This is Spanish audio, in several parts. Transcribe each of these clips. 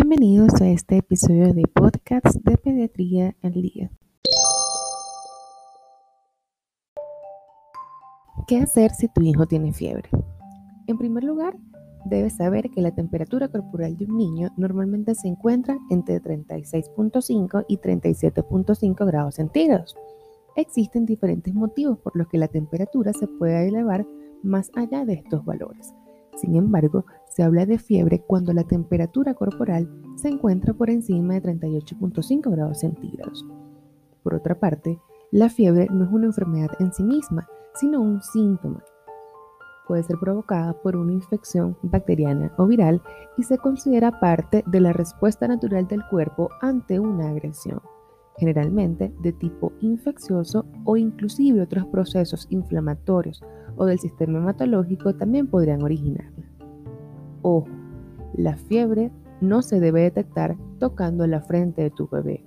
Bienvenidos a este episodio de podcast de Pediatría al Día. ¿Qué hacer si tu hijo tiene fiebre? En primer lugar, debes saber que la temperatura corporal de un niño normalmente se encuentra entre 36.5 y 37.5 grados centígrados. Existen diferentes motivos por los que la temperatura se puede elevar más allá de estos valores. Sin embargo, se habla de fiebre cuando la temperatura corporal se encuentra por encima de 38.5 grados centígrados. Por otra parte, la fiebre no es una enfermedad en sí misma, sino un síntoma. Puede ser provocada por una infección bacteriana o viral y se considera parte de la respuesta natural del cuerpo ante una agresión, generalmente de tipo infeccioso o inclusive otros procesos inflamatorios o del sistema hematológico también podrían originarla. Ojo, la fiebre no se debe detectar tocando la frente de tu bebé.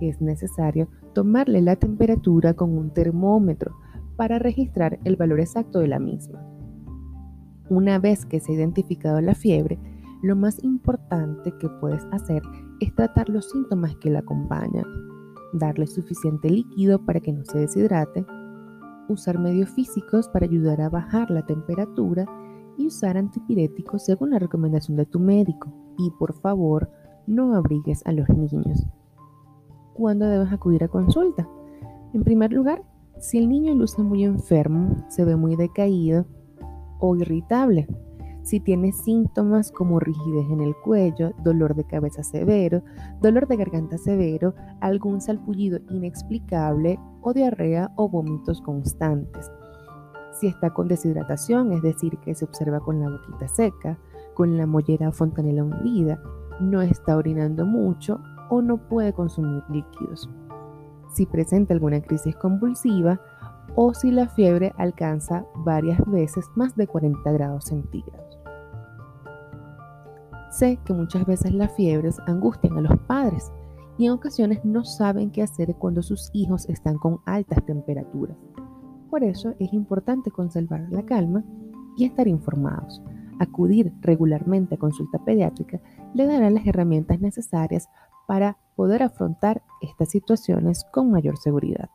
Es necesario tomarle la temperatura con un termómetro para registrar el valor exacto de la misma. Una vez que se ha identificado la fiebre, lo más importante que puedes hacer es tratar los síntomas que la acompañan, darle suficiente líquido para que no se deshidrate, usar medios físicos para ayudar a bajar la temperatura y usar antipiréticos según la recomendación de tu médico. Y por favor, no abrigues a los niños. ¿Cuándo debes acudir a consulta? En primer lugar, si el niño luce muy enfermo, se ve muy decaído o irritable, si tiene síntomas como rigidez en el cuello, dolor de cabeza severo, dolor de garganta severo, algún salpullido inexplicable o diarrea o vómitos constantes. Si está con deshidratación, es decir, que se observa con la boquita seca, con la mollera fontanela hundida, no está orinando mucho o no puede consumir líquidos. Si presenta alguna crisis convulsiva o si la fiebre alcanza varias veces más de 40 grados centígrados. Sé que muchas veces las fiebres angustian a los padres y en ocasiones no saben qué hacer cuando sus hijos están con altas temperaturas. Por eso es importante conservar la calma y estar informados. Acudir regularmente a consulta pediátrica le dará las herramientas necesarias para poder afrontar estas situaciones con mayor seguridad.